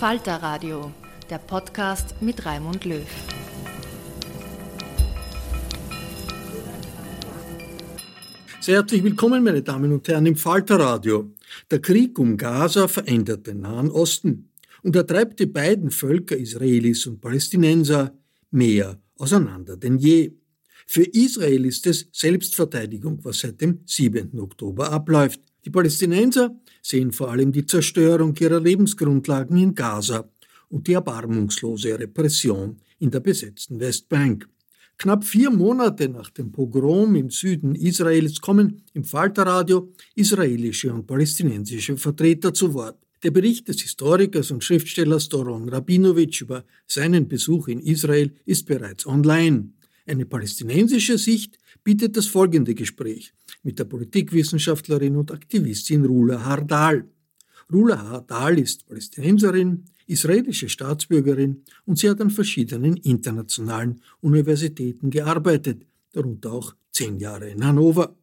Falter Radio, der Podcast mit Raimund Löw. Sehr herzlich willkommen, meine Damen und Herren, im Falter Radio. Der Krieg um Gaza verändert den Nahen Osten und er treibt die beiden Völker, Israelis und Palästinenser, mehr auseinander denn je. Für Israel ist es Selbstverteidigung, was seit dem 7. Oktober abläuft. Die Palästinenser sehen vor allem die Zerstörung ihrer Lebensgrundlagen in Gaza und die erbarmungslose Repression in der besetzten Westbank. Knapp vier Monate nach dem Pogrom im Süden Israels kommen im Falterradio israelische und palästinensische Vertreter zu Wort. Der Bericht des Historikers und Schriftstellers Doron Rabinowitsch über seinen Besuch in Israel ist bereits online. Eine palästinensische Sicht bietet das folgende Gespräch mit der Politikwissenschaftlerin und Aktivistin Rula Hardal. Rula Hardal ist Palästinenserin, israelische Staatsbürgerin und sie hat an verschiedenen internationalen Universitäten gearbeitet, darunter auch zehn Jahre in Hannover.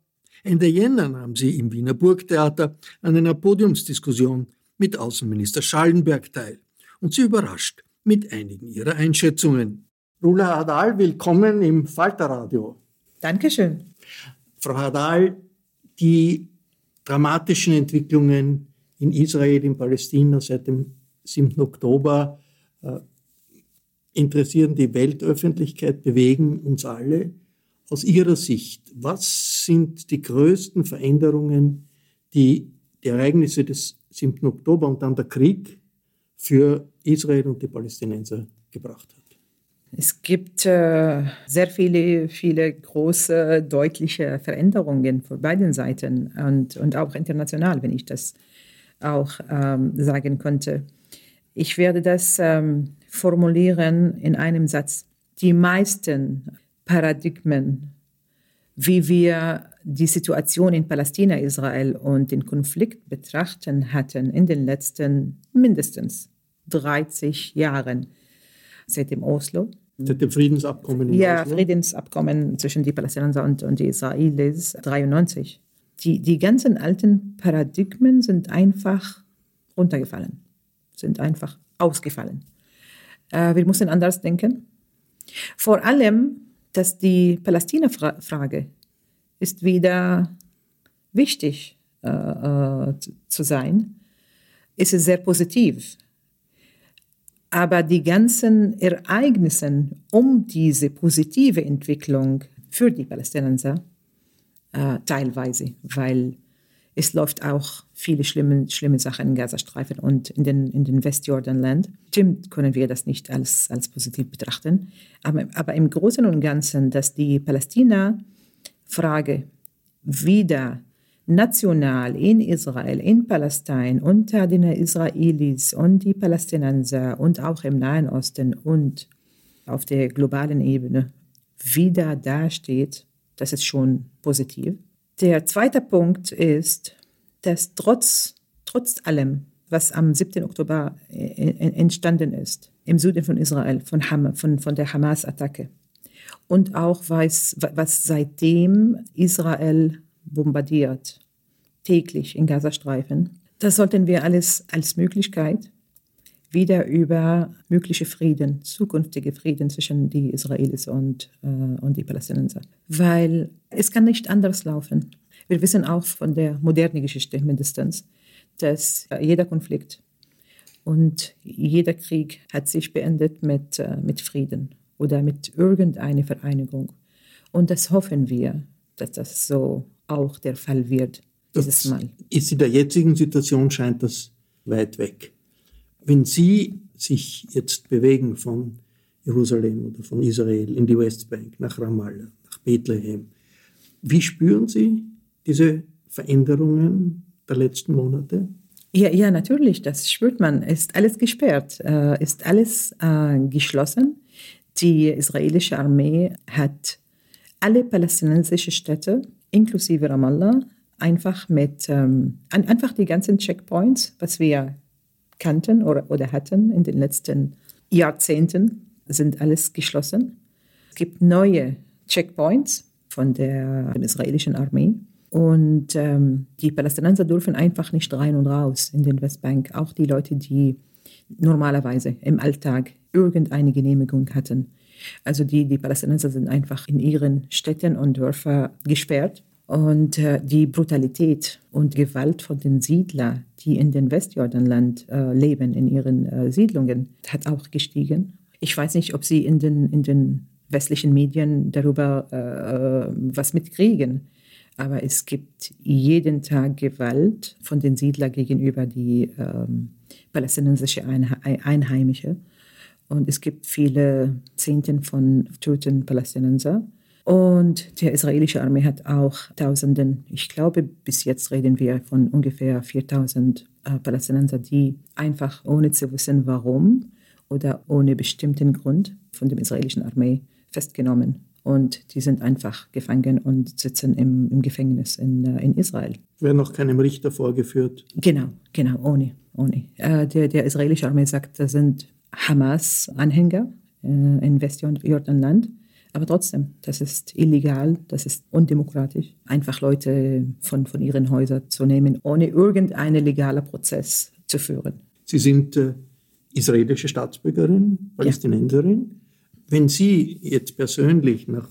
Ende Jänner nahm sie im Wiener Burgtheater an einer Podiumsdiskussion mit Außenminister Schallenberg teil und sie überrascht mit einigen ihrer Einschätzungen. Rula Hadal, willkommen im Falterradio. Dankeschön. Frau Hadal, die dramatischen Entwicklungen in Israel, in Palästina seit dem 7. Oktober äh, interessieren die Weltöffentlichkeit, bewegen uns alle. Aus Ihrer Sicht, was sind die größten Veränderungen, die die Ereignisse des 7. Oktober und dann der Krieg für Israel und die Palästinenser gebracht hat? Es gibt äh, sehr viele, viele große, deutliche Veränderungen von beiden Seiten und, und auch international, wenn ich das auch ähm, sagen könnte. Ich werde das ähm, formulieren in einem Satz. Die meisten Paradigmen, wie wir die Situation in Palästina, Israel und den Konflikt betrachten hatten in den letzten mindestens 30 Jahren, seit dem Oslo. Seit dem Friedensabkommen in Ja, Oslo. Friedensabkommen zwischen den Palästinensern und, und die Israelis 93. Die, die ganzen alten Paradigmen sind einfach runtergefallen, sind einfach ausgefallen. Äh, wir müssen anders denken. Vor allem, dass die Palästina-Frage ist wieder wichtig äh, äh, zu sein, ist es sehr positiv Aber die ganzen Ereignisse um diese positive Entwicklung für die Palästinenser äh, teilweise, weil es läuft auch viele schlimme, schlimme Sachen im Gazastreifen und in den, in den Westjordanland. Stimmt, können wir das nicht als, als positiv betrachten. Aber, aber im Großen und Ganzen, dass die Palästina-Frage wieder national in Israel, in Palästina, unter den Israelis und die Palästinenser und auch im Nahen Osten und auf der globalen Ebene wieder dasteht, das ist schon positiv. Der zweite Punkt ist, dass trotz, trotz allem, was am 7. Oktober äh, entstanden ist, im Süden von Israel, von, Ham, von, von der Hamas-Attacke, und auch was, was seitdem Israel bombardiert, täglich in Gazastreifen, das sollten wir alles als Möglichkeit wieder über mögliche Frieden, zukünftige Frieden zwischen die Israelis und, äh, und die Palästinenser. Weil es kann nicht anders laufen. Wir wissen auch von der modernen Geschichte mindestens, dass jeder Konflikt und jeder Krieg hat sich beendet mit, äh, mit Frieden oder mit irgendeiner Vereinigung. Und das hoffen wir, dass das so auch der Fall wird dieses Mal. Ist in der jetzigen Situation scheint das weit weg. Wenn Sie sich jetzt bewegen von Jerusalem oder von Israel in die Westbank, nach Ramallah, nach Bethlehem, wie spüren Sie diese Veränderungen der letzten Monate? Ja, ja, natürlich, das spürt man. Ist alles gesperrt, äh, ist alles äh, geschlossen. Die israelische Armee hat alle palästinensischen Städte, inklusive Ramallah, einfach mit, ähm, einfach die ganzen Checkpoints, was wir kannten oder, oder hatten in den letzten Jahrzehnten, sind alles geschlossen. Es gibt neue Checkpoints von der israelischen Armee. Und ähm, die Palästinenser dürfen einfach nicht rein und raus in den Westbank. Auch die Leute, die normalerweise im Alltag irgendeine Genehmigung hatten. Also die, die Palästinenser sind einfach in ihren Städten und Dörfern gesperrt. Und äh, die Brutalität und Gewalt von den Siedlern, die in den Westjordanland äh, leben, in ihren äh, Siedlungen, hat auch gestiegen. Ich weiß nicht, ob Sie in den, in den westlichen Medien darüber was mitkriegen. Aber es gibt jeden Tag Gewalt von den Siedlern gegenüber die ähm, palästinensische Einheimische. Und es gibt viele Zehnten von toten Palästinenser. Und die israelische Armee hat auch Tausenden, ich glaube, bis jetzt reden wir von ungefähr 4000 äh, Palästinenser, die einfach ohne zu wissen, warum oder ohne bestimmten Grund von der israelischen Armee festgenommen. Und die sind einfach gefangen und sitzen im, im Gefängnis in, äh, in Israel. Werden noch keinem Richter vorgeführt? Genau, genau, ohne. ohne. Äh, der, der israelische Armee sagt, das sind Hamas-Anhänger äh, in Westjordanland aber trotzdem, das ist illegal, das ist undemokratisch, einfach Leute von, von ihren Häusern zu nehmen, ohne irgendeinen legalen Prozess zu führen. Sie sind äh, israelische Staatsbürgerin, Palästinenserin. Ja. Wenn Sie jetzt persönlich nach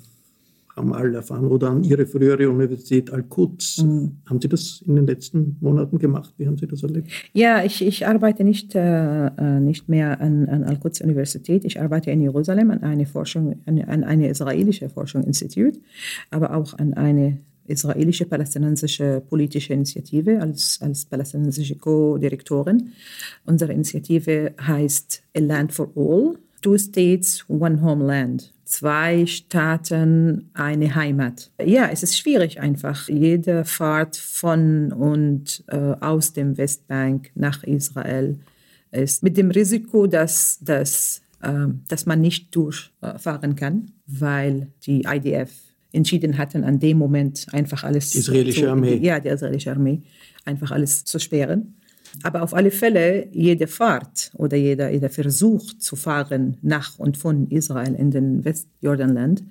Ramallah fahren oder an Ihre frühere Universität Al-Quds. Mhm. Haben Sie das in den letzten Monaten gemacht? Wie haben Sie das erlebt? Ja, ich, ich arbeite nicht, äh, äh nicht mehr an, an Al-Quds-Universität. Ich arbeite in Jerusalem an eine Forschung, an, an eine israelische Forschungsinstitut, aber auch an eine israelische palästinensische politische Initiative als, als palästinensische Co-Direktorin. Unsere Initiative heißt A Land for All, Two States, One Homeland zwei Staaten, eine Heimat. Ja, es ist schwierig einfach. Jede Fahrt von und äh, aus dem Westbank nach Israel ist mit dem Risiko, dass, dass, äh, dass man nicht durchfahren kann, weil die IDF entschieden hatten, an dem Moment einfach alles. Die israelische zu, Armee. Ja, die israelische Armee, einfach alles zu sperren. Aber auf alle Fälle, jede Fahrt oder jeder, jeder Versuch zu fahren nach und von Israel in den Westjordanland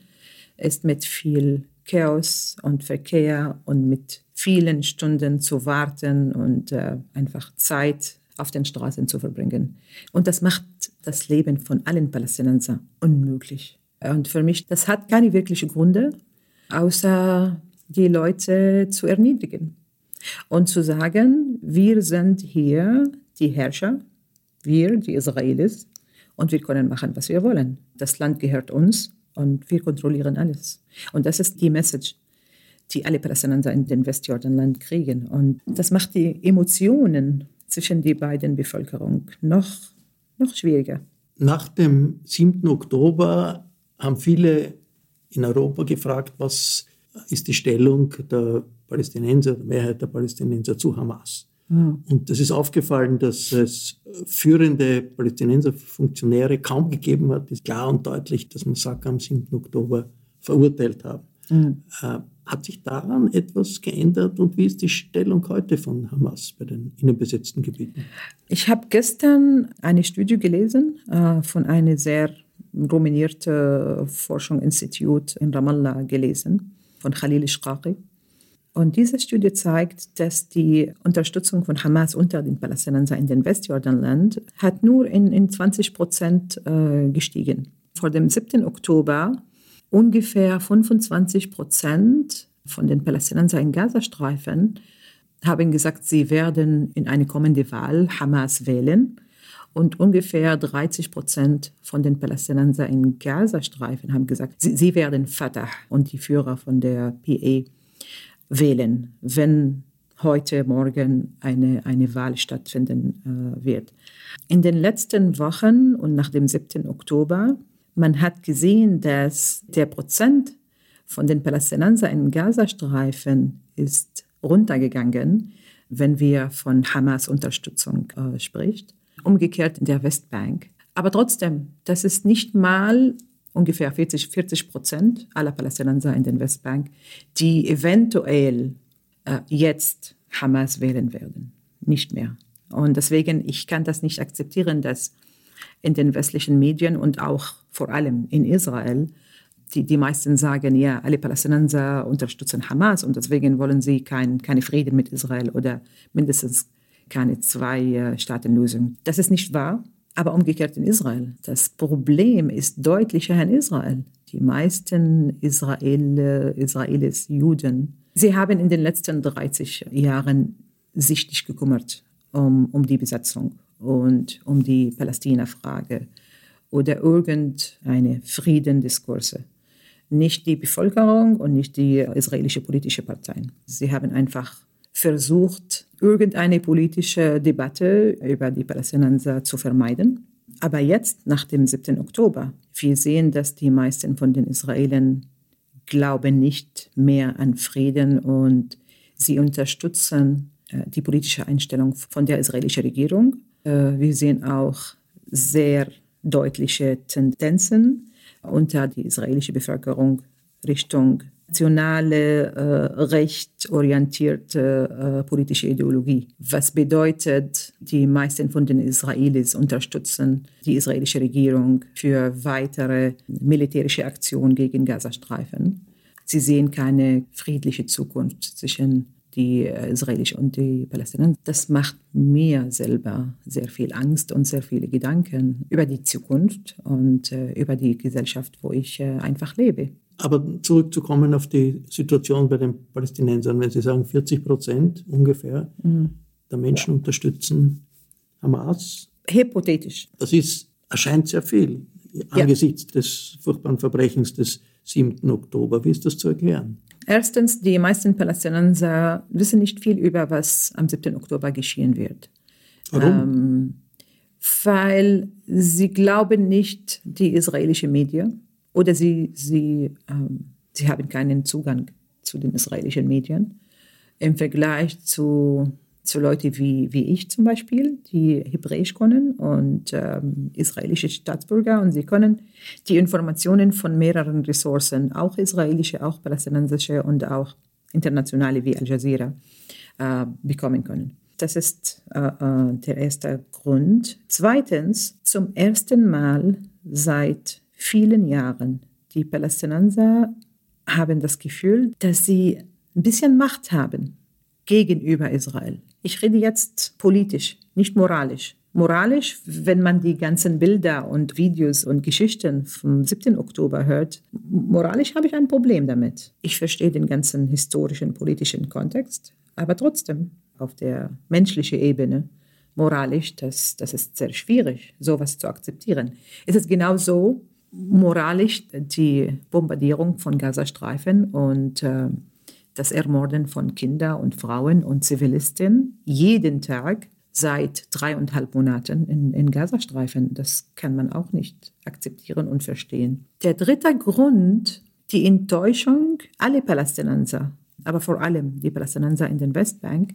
ist mit viel Chaos und Verkehr und mit vielen Stunden zu warten und äh, einfach Zeit auf den Straßen zu verbringen. Und das macht das Leben von allen Palästinensern unmöglich. Und für mich, das hat keine wirklichen Gründe, außer die Leute zu erniedrigen und zu sagen, wir sind hier die Herrscher, wir, die Israelis, und wir können machen, was wir wollen. Das Land gehört uns und wir kontrollieren alles. Und das ist die Message, die alle Palästinenser in den Westjordanland kriegen. Und das macht die Emotionen zwischen den beiden Bevölkerungen noch, noch schwieriger. Nach dem 7. Oktober haben viele in Europa gefragt, was ist die Stellung der Palästinenser, der Mehrheit der Palästinenser zu Hamas. Mhm. Und es ist aufgefallen, dass es führende Palästinenser-Funktionäre kaum gegeben hat, ist klar und deutlich, dass Massaker am 7. Oktober verurteilt haben. Mhm. Äh, hat sich daran etwas geändert und wie ist die Stellung heute von Hamas bei den innenbesetzten Gebieten? Ich habe gestern eine Studie gelesen äh, von einem sehr renommierten Forschungsinstitut in Ramallah gelesen, von Khalil Ishqaqi. Und diese Studie zeigt, dass die Unterstützung von Hamas unter den Palästinensern in den Westjordanland hat nur in, in 20 Prozent äh, gestiegen. Vor dem 7. Oktober ungefähr 25 Prozent von den Palästinensern im Gazastreifen haben gesagt, sie werden in eine kommende Wahl Hamas wählen. Und ungefähr 30 Prozent von den Palästinensern im Gazastreifen haben gesagt, sie, sie werden Fatah und die Führer von der PA wählen, wenn heute Morgen eine, eine Wahl stattfinden äh, wird. In den letzten Wochen und nach dem 7. Oktober, man hat gesehen, dass der Prozent von den Palästinensern im Gazastreifen ist runtergegangen, wenn wir von Hamas Unterstützung äh, spricht. Umgekehrt in der Westbank. Aber trotzdem, das ist nicht mal ungefähr 40, 40 Prozent aller Palästinenser in der Westbank, die eventuell äh, jetzt Hamas wählen werden. Nicht mehr. Und deswegen, ich kann das nicht akzeptieren, dass in den westlichen Medien und auch vor allem in Israel die, die meisten sagen, ja, alle Palästinenser unterstützen Hamas und deswegen wollen sie kein, keine Frieden mit Israel oder mindestens keine Zwei-Staaten-Lösung. Das ist nicht wahr. Aber umgekehrt in Israel. Das Problem ist deutlicher in Israel. Die meisten Israel, Israelis, Juden, sie haben in den letzten 30 Jahren sich nicht gekümmert um, um die Besatzung und um die Palästina-Frage oder irgendeine Friedendiskurse. Nicht die Bevölkerung und nicht die israelische politische Parteien. Sie haben einfach versucht, irgendeine politische Debatte über die Palästinenser zu vermeiden. Aber jetzt, nach dem 7. Oktober, wir sehen, dass die meisten von den Israelis glauben nicht mehr an Frieden und sie unterstützen äh, die politische Einstellung von der israelischen Regierung. Äh, wir sehen auch sehr deutliche Tendenzen unter die israelische Bevölkerung Richtung nationale, äh, rechtorientierte äh, politische Ideologie. Was bedeutet, die meisten von den Israelis unterstützen die israelische Regierung für weitere militärische Aktionen gegen Gazastreifen. Sie sehen keine friedliche Zukunft zwischen die äh, Israelis und die Palästinenser. Das macht mir selber sehr viel Angst und sehr viele Gedanken über die Zukunft und äh, über die Gesellschaft, wo ich äh, einfach lebe. Aber zurückzukommen auf die Situation bei den Palästinensern, wenn Sie sagen, 40 Prozent ungefähr mhm. der Menschen ja. unterstützen Hamas. Hypothetisch. Das ist, erscheint sehr viel angesichts ja. des furchtbaren Verbrechens des 7. Oktober. Wie ist das zu erklären? Erstens, die meisten Palästinenser wissen nicht viel über, was am 7. Oktober geschehen wird. Warum? Ähm, weil sie glauben nicht die israelische Medien oder sie, sie, ähm, sie haben keinen Zugang zu den israelischen Medien im Vergleich zu, zu Leuten wie, wie ich zum Beispiel, die Hebräisch können und ähm, israelische Staatsbürger und sie können die Informationen von mehreren Ressourcen, auch israelische, auch palästinensische und auch internationale wie Al Jazeera, äh, bekommen können. Das ist äh, äh der erste Grund. Zweitens, zum ersten Mal seit vielen Jahren. Die Palästinenser haben das Gefühl, dass sie ein bisschen Macht haben gegenüber Israel. Ich rede jetzt politisch, nicht moralisch. Moralisch, wenn man die ganzen Bilder und Videos und Geschichten vom 7. Oktober hört, moralisch habe ich ein Problem damit. Ich verstehe den ganzen historischen, politischen Kontext, aber trotzdem auf der menschlichen Ebene moralisch, das, das ist sehr schwierig, sowas zu akzeptieren. Es ist genauso moralisch die Bombardierung von Gazastreifen und äh, das Ermorden von Kindern und Frauen und Zivilisten jeden Tag seit dreieinhalb Monaten in, in Gazastreifen. Das kann man auch nicht akzeptieren und verstehen. Der dritte Grund, die Enttäuschung aller Palästinenser, aber vor allem die Palästinenser in den Westbank,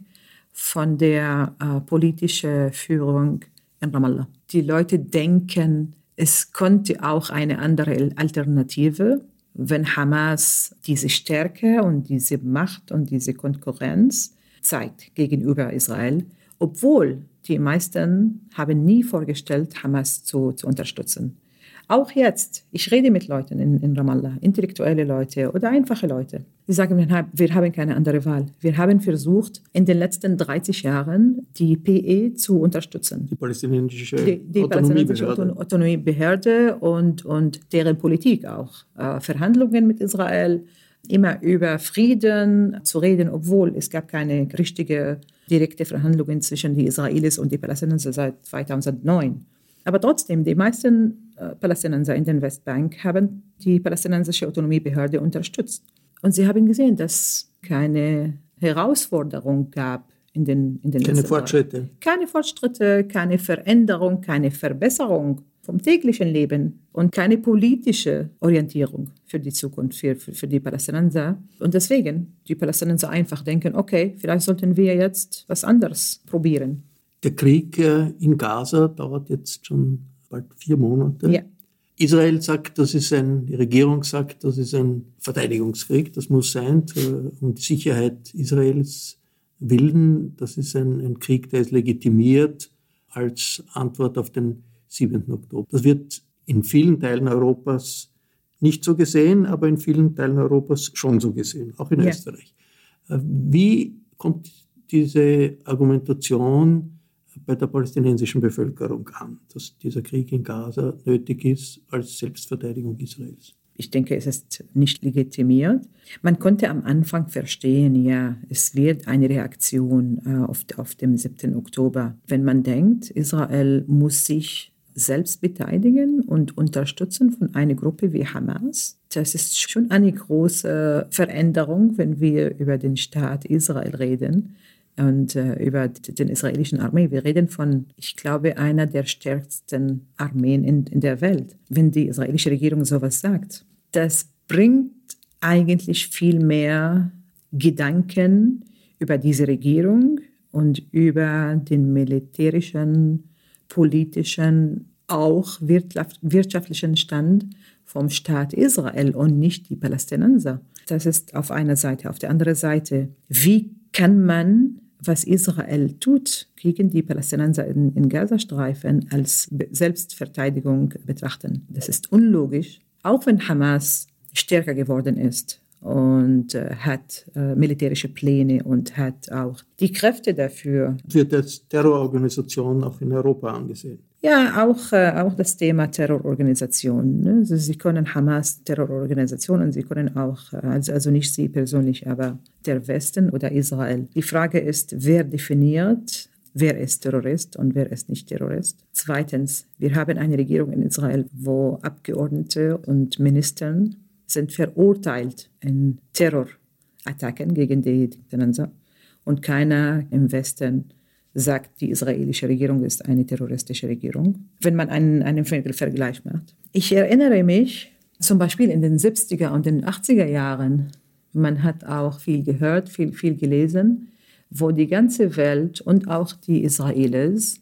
von der äh, politischen Führung in Ramallah. Die Leute denken, es konnte auch eine andere Alternative, wenn Hamas diese Stärke und diese Macht und diese Konkurrenz zeigt gegenüber Israel, obwohl die meisten haben nie vorgestellt, Hamas zu, zu unterstützen. Auch jetzt, ich rede mit Leuten in, in Ramallah, intellektuelle Leute oder einfache Leute. Die sagen, wir haben keine andere Wahl. Wir haben versucht, in den letzten 30 Jahren die PE zu unterstützen. Die palästinensische, die, die palästinensische Autonomiebehörde. Autonomiebehörde und, und deren Politik auch. Äh, Verhandlungen mit Israel, immer über Frieden zu reden, obwohl es gab keine richtige direkte Verhandlungen zwischen den Israelis und den Palästinensern seit 2009. Aber trotzdem, die meisten Palästinenser in den Westbank haben die palästinensische Autonomiebehörde unterstützt. Und sie haben gesehen, dass es keine Herausforderung gab in den, in den Keine Fortschritte. Keine Fortschritte, keine Veränderung, keine Verbesserung vom täglichen Leben und keine politische Orientierung für die Zukunft, für, für, für die Palästinenser. Und deswegen die Palästinenser einfach denken, okay, vielleicht sollten wir jetzt was anderes probieren. Der Krieg äh, in Gaza dauert jetzt schon bald vier Monate. Ja. Israel sagt, das ist ein, die Regierung sagt, das ist ein Verteidigungskrieg, das muss sein, um die Sicherheit Israels willen. Das ist ein, ein Krieg, der ist legitimiert als Antwort auf den 7. Oktober. Das wird in vielen Teilen Europas nicht so gesehen, aber in vielen Teilen Europas schon so gesehen, auch in ja. Österreich. Äh, wie kommt diese Argumentation bei der palästinensischen Bevölkerung an, dass dieser Krieg in Gaza nötig ist als Selbstverteidigung Israels. Ich denke, es ist nicht legitimiert. Man konnte am Anfang verstehen, ja, es wird eine Reaktion äh, auf, auf dem 7. Oktober. Wenn man denkt, Israel muss sich selbst beteiligen und unterstützen von einer Gruppe wie Hamas. Das ist schon eine große Veränderung, wenn wir über den Staat Israel reden und äh, über den israelischen Armee. Wir reden von, ich glaube, einer der stärksten Armeen in, in der Welt. Wenn die israelische Regierung sowas sagt, das bringt eigentlich viel mehr Gedanken über diese Regierung und über den militärischen, politischen, auch wirtschaftlichen Stand vom Staat Israel und nicht die Palästinenser. Das ist auf einer Seite. Auf der anderen Seite, wie kann man, was Israel tut gegen die Palästinenser in, in Gazastreifen, als Selbstverteidigung betrachten. Das ist unlogisch, auch wenn Hamas stärker geworden ist und äh, hat äh, militärische Pläne und hat auch die Kräfte dafür. Wird als Terrororganisation auch in Europa angesehen? Ja, auch, äh, auch das Thema Terrororganisation. Ne? Also sie können Hamas Terrororganisation und sie können auch, äh, also, also nicht sie persönlich, aber der Westen oder Israel. Die Frage ist, wer definiert, wer ist Terrorist und wer ist nicht Terrorist. Zweitens, wir haben eine Regierung in Israel, wo Abgeordnete und Minister sind verurteilt in Terrorattacken gegen die Palästinenser und keiner im Westen sagt, die israelische Regierung ist eine terroristische Regierung, wenn man einen, einen Vergleich macht. Ich erinnere mich zum Beispiel in den 70er und den 80er Jahren, man hat auch viel gehört, viel, viel gelesen, wo die ganze Welt und auch die Israelis,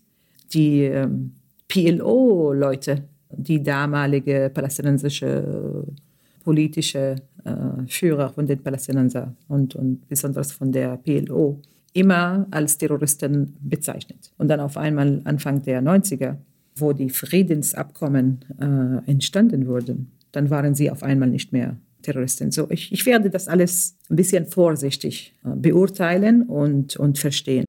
die ähm, PLO-Leute, die damalige palästinensische politische äh, Führer von den Palästinensern und, und besonders von der PLO, immer als Terroristen bezeichnet. Und dann auf einmal Anfang der 90er, wo die Friedensabkommen äh, entstanden wurden, dann waren sie auf einmal nicht mehr Terroristen. So, ich, ich werde das alles ein bisschen vorsichtig äh, beurteilen und, und verstehen.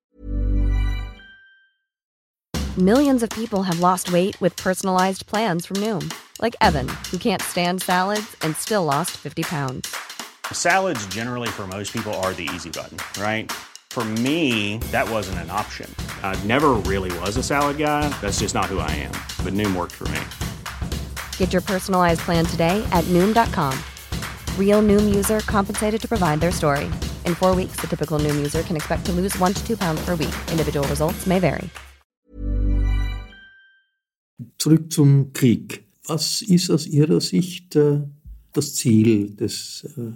Millions of people have lost weight with personalized plans from Noom, like Evan, who can't stand salads and still lost 50 pounds. Salads generally for most people are the easy button, right? For me, that wasn't an option. I never really was a salad guy. That's just not who I am. But Noom worked for me. Get your personalized plan today at Noom.com. Real Noom user compensated to provide their story. In four weeks, the typical Noom user can expect to lose one to two pounds per week. Individual results may vary. Zurück zum Krieg. Was ist aus Ihrer Sicht äh, das Ziel des äh,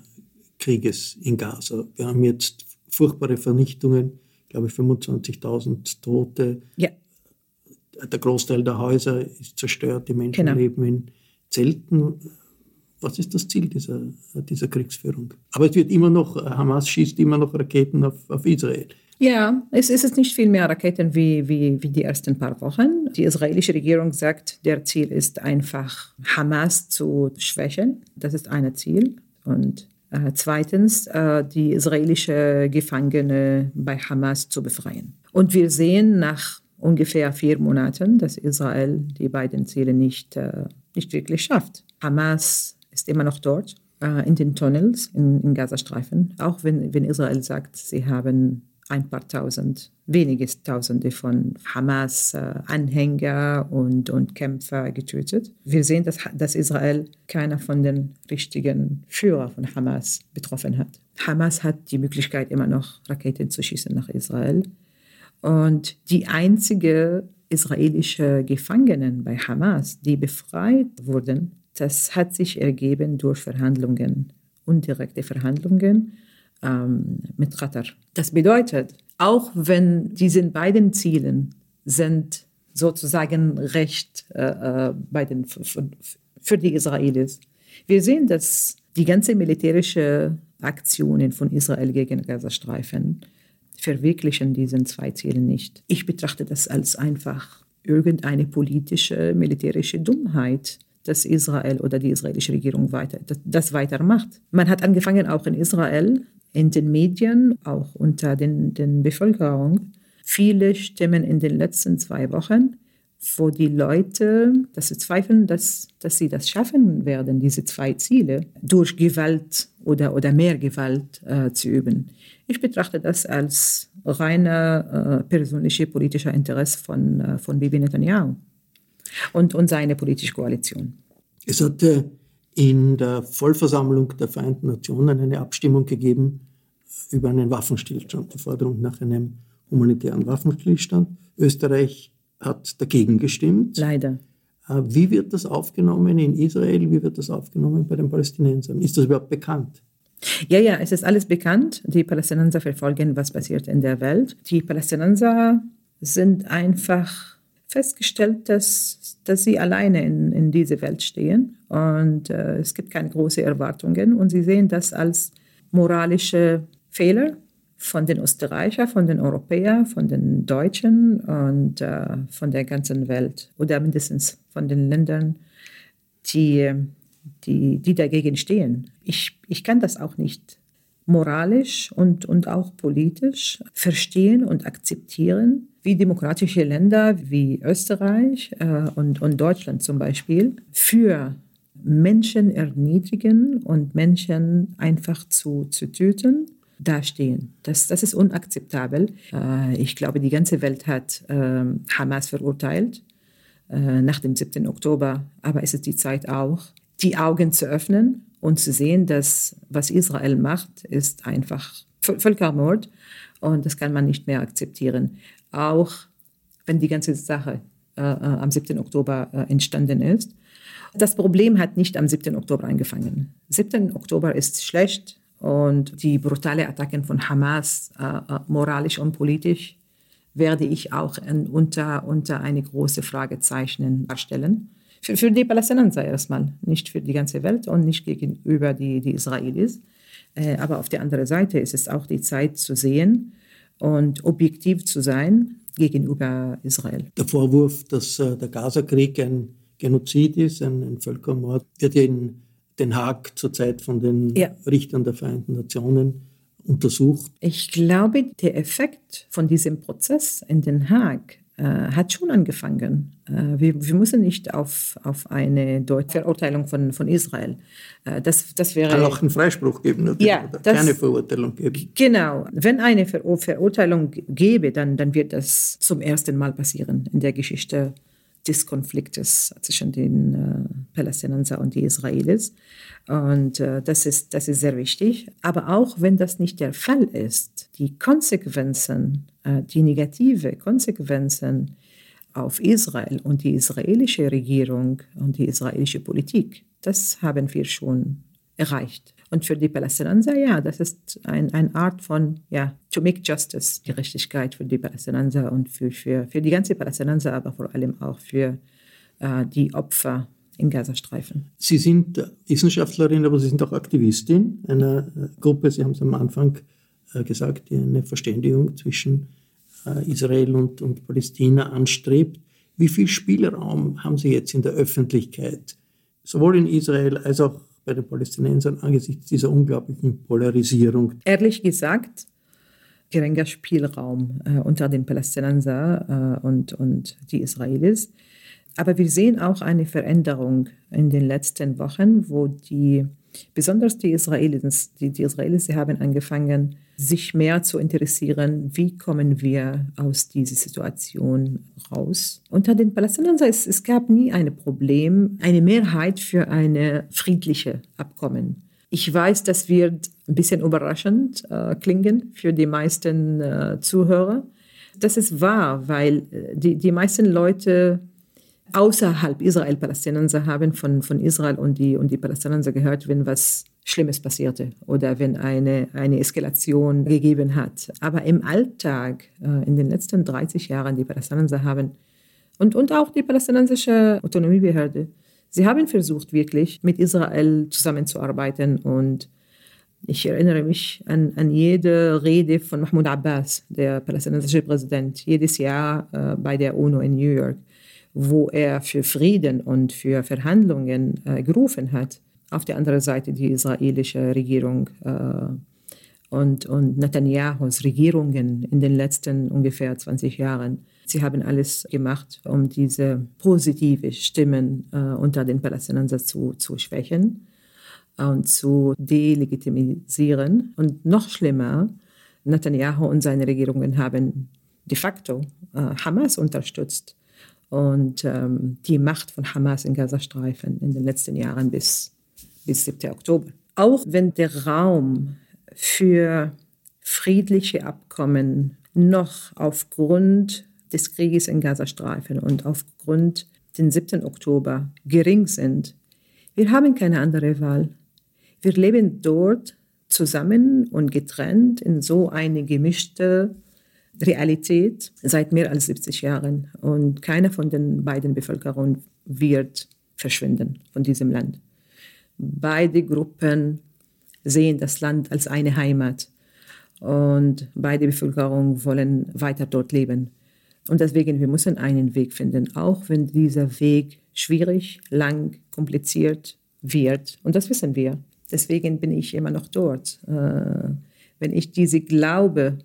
Krieges in Gaza? Wir haben jetzt furchtbare Vernichtungen, glaube ich 25.000 Tote. Ja. Der Großteil der Häuser ist zerstört, die Menschen Genau. leben in Zelten. Was ist das Ziel dieser, dieser Kriegsführung? Aber es wird immer noch, Hamas schießt immer noch Raketen auf, auf Israel. Ja, es ist nicht viel mehr Raketen wie, wie, wie die ersten paar Wochen. Die israelische Regierung sagt, der Ziel ist einfach, Hamas zu schwächen. Das ist ein Ziel. Und zweitens, äh, die israelische Gefangene bei Hamas zu befreien. Und wir sehen nach ungefähr vier Monaten, dass Israel die beiden Ziele nicht, äh, nicht wirklich schafft. Hamas ist immer noch dort, äh, in den Tunnels in, im Gazastreifen, auch wenn, wenn Israel sagt, sie haben ein paar tausend, wenige Tausende von Hamas-Anhänger und, und Kämpfer getötet. Wir sehen, dass, dass Israel keiner von den richtigen Führer von Hamas betroffen hat. Hamas hat die Möglichkeit, immer noch Raketen zu schießen nach Israel. Und die einzige israelische Gefangenen bei Hamas, die befreit wurden, das hat sich ergeben durch Verhandlungen, indirekte Verhandlungen ähm, mit Qatar. Das bedeutet, auch wenn diese beiden Zielen sind sozusagen recht äh, äh, bei den, für, für die Israelis, wir sehen, dass die ganze militärische Aktionen von Israel gegen Gazastreifen verwirklichen diese zwei Ziele nicht. Ich betrachte das als einfach irgendeine politische, militärische Dummheit, dass Israel oder die israelische Regierung weiter, das, das weitermacht. Man hat angefangen, auch in Israel, in den Medien, auch unter den, den Bevölkerung, viele Stimmen in den letzten zwei Wochen, wo die Leute dass sie zweifeln, dass, dass sie das schaffen werden, diese zwei Ziele, durch Gewalt oder, oder mehr Gewalt äh, zu üben. Ich betrachte das als reiner äh, persönlicher politischer Interesse von, äh, von Bibi Netanyahu und, und seine politische Koalition. Es hatte in der Vollversammlung der Vereinten Nationen eine Abstimmung gegeben über einen Waffenstillstand, die Forderung nach einem humanitären Waffenstillstand. Österreich hat dagegen gestimmt. Leider. Wie wird das aufgenommen in Israel? Wie wird das aufgenommen bei den Palästinensern? Ist das überhaupt bekannt? Ja, ja, es ist alles bekannt. Die Palästinenser verfolgen, was passiert in der Welt. Die Palästinenser sind einfach festgestellt, dass, dass sie alleine in, in diese Welt stehen. Und äh, es gibt keine großen Erwartungen. Und sie sehen das als moralische Fehler von den Österreichern, von den Europäern, von den Deutschen und äh, von der ganzen Welt. Oder mindestens von den Ländern, die, die, die dagegen stehen. Ich, ich kann das auch nicht moralisch und, und auch politisch verstehen und akzeptieren, wie demokratische Länder wie Österreich äh, und, und Deutschland zum Beispiel für Menschen erniedrigen und Menschen einfach zu, zu töten dastehen. Das, das ist unakzeptabel. Äh, ich glaube, die ganze Welt hat äh, Hamas verurteilt äh, nach dem 7. Oktober, aber es ist die Zeit auch, die Augen zu öffnen und zu sehen, dass was Israel macht, ist einfach Völkermord und das kann man nicht mehr akzeptieren. Auch wenn die ganze Sache äh, am 7. Oktober äh, entstanden ist. Das Problem hat nicht am 7. Oktober angefangen. 7. Oktober ist schlecht und die brutale Attacken von Hamas, äh, moralisch und politisch, werde ich auch in, unter, unter eine große Fragezeichen darstellen. Für, für die Palästinenser erstmal, nicht für die ganze Welt und nicht gegenüber die, die Israelis. Äh, aber auf der anderen Seite ist es auch die Zeit zu sehen und objektiv zu sein gegenüber Israel. Der Vorwurf, dass äh, der Gazakrieg ein Genozid ist, ein, ein, Völkermord, wird ja in Den Haag zurzeit von den ja. Richtern der Vereinten Nationen untersucht. Ich glaube, der Effekt von diesem Prozess in Den Haag äh, hat schon angefangen. Äh, wir, wir, müssen nicht auf, auf eine Deut Verurteilung von, von Israel. Äh, das, das wäre, Kann auch einen Freispruch geben, natürlich, ja, oder das, keine Verurteilung geben. Genau. Wenn eine Ver Verurteilung gäbe, dann, dann wird das zum ersten Mal passieren in der Geschichte des Konfliktes zwischen den äh, Palästinensern und den Israelis. Und äh, das, ist, das ist sehr wichtig. Aber auch wenn das nicht der Fall ist, die Konsequenzen, äh, die negative Konsequenzen auf Israel und die israelische Regierung und die israelische Politik, das haben wir schon erreicht. Und für die Palästinenser, ja, das ist ein, eine Art von, ja, to make justice, Gerechtigkeit für die Palästinenser und für, für, für die ganze Palästinenser, aber vor allem auch für äh, die Opfer im Gazastreifen. Sie sind Wissenschaftlerin, aber Sie sind auch Aktivistin einer äh, Gruppe, Sie haben es am Anfang äh, gesagt, die eine Verständigung zwischen äh, Israel und, und Palästina anstrebt. Wie viel Spielraum haben Sie jetzt in der Öffentlichkeit, sowohl in Israel als auch bei den Palästinensern angesichts dieser unglaublichen Polarisierung? Ehrlich gesagt, geringer Spielraum äh, unter den Palästinensern äh, und, und die Israelis. Aber wir sehen auch eine Veränderung in den letzten Wochen, wo die, besonders die Israelis, die, die Israelis, sie haben angefangen, sich mehr zu interessieren, wie kommen wir aus dieser Situation raus. Unter den Palästinensern, es, es gab nie ein Problem, eine Mehrheit für eine friedliche Abkommen. Ich weiß, das wird ein bisschen überraschend äh, klingen für die meisten äh, Zuhörer. Das ist wahr, weil äh, die, die meisten Leute außerhalb Israel Palästinenser haben von, von Israel und die, und die Palästinenser gehört, wenn was Schlimmes passierte oder wenn eine, eine Eskalation gegeben hat. Aber im Alltag, äh, in den letzten 30 Jahren, die Palästinenser haben und, und auch die palästinensische Autonomiebehörde, sie haben versucht, wirklich mit Israel zusammenzuarbeiten und ich erinnere mich an, an jede Rede von Mahmoud Abbas, der palästinensische Präsident, jedes Jahr äh, bei der UNO in New York wo er für Frieden und für Verhandlungen äh, gerufen hat. Auf der anderen Seite die israelische Regierung äh, und, und Netanyahus Regierungen in den letzten ungefähr 20 Jahren. Sie haben alles gemacht, um diese positive Stimmen äh, unter den Palästinensern zu, zu schwächen und zu delegitimisieren. Und noch schlimmer, Netanyahu und seine Regierungen haben de facto äh, Hamas unterstützt und ähm, die Macht von Hamas im Gazastreifen in den letzten Jahren bis, bis 7. Oktober. Auch wenn der Raum für friedliche Abkommen noch aufgrund des Krieges im Gazastreifen und aufgrund den 7. Oktober gering sind, wir haben keine andere Wahl. Wir leben dort zusammen und getrennt in so eine gemischte Realität seit mehr als 70 Jahren. Und keine von den beiden Bevölkerungen wird verschwinden von diesem Land. Beide Gruppen sehen das Land als eine Heimat und beide Bevölkerungen wollen weiter dort leben. Und deswegen, wir müssen einen Weg finden, auch wenn dieser Weg schwierig, lang, kompliziert wird. Und das wissen wir. Deswegen bin ich immer noch dort. Äh, wenn ich diese Glaube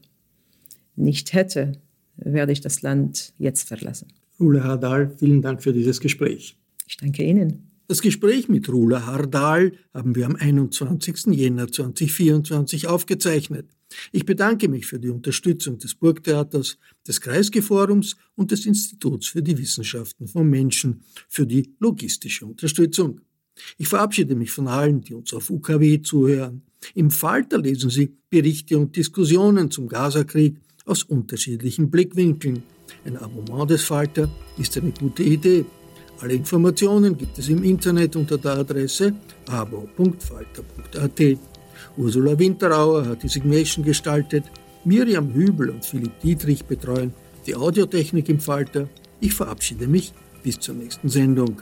nicht hätte, werde ich das Land jetzt verlassen. Rula Hardal, vielen Dank für dieses Gespräch. Ich danke Ihnen. Das Gespräch mit Rula Hardal haben wir am 21. Jänner 2024 aufgezeichnet. Ich bedanke mich für die Unterstützung des Burgtheaters, des Kreisgeforums und des Instituts für die Wissenschaften von Menschen für die logistische Unterstützung. Ich verabschiede mich von allen, die uns auf UKW zuhören. Im Falter lesen Sie Berichte und Diskussionen zum Gazakrieg aus unterschiedlichen Blickwinkeln. Ein Abonnement des Falter ist eine gute Idee. Alle Informationen gibt es im Internet unter der Adresse abo.falter.at. Ursula Winterauer hat die Signation gestaltet, Miriam Hübel und Philipp Dietrich betreuen die Audiotechnik im Falter. Ich verabschiede mich bis zur nächsten Sendung.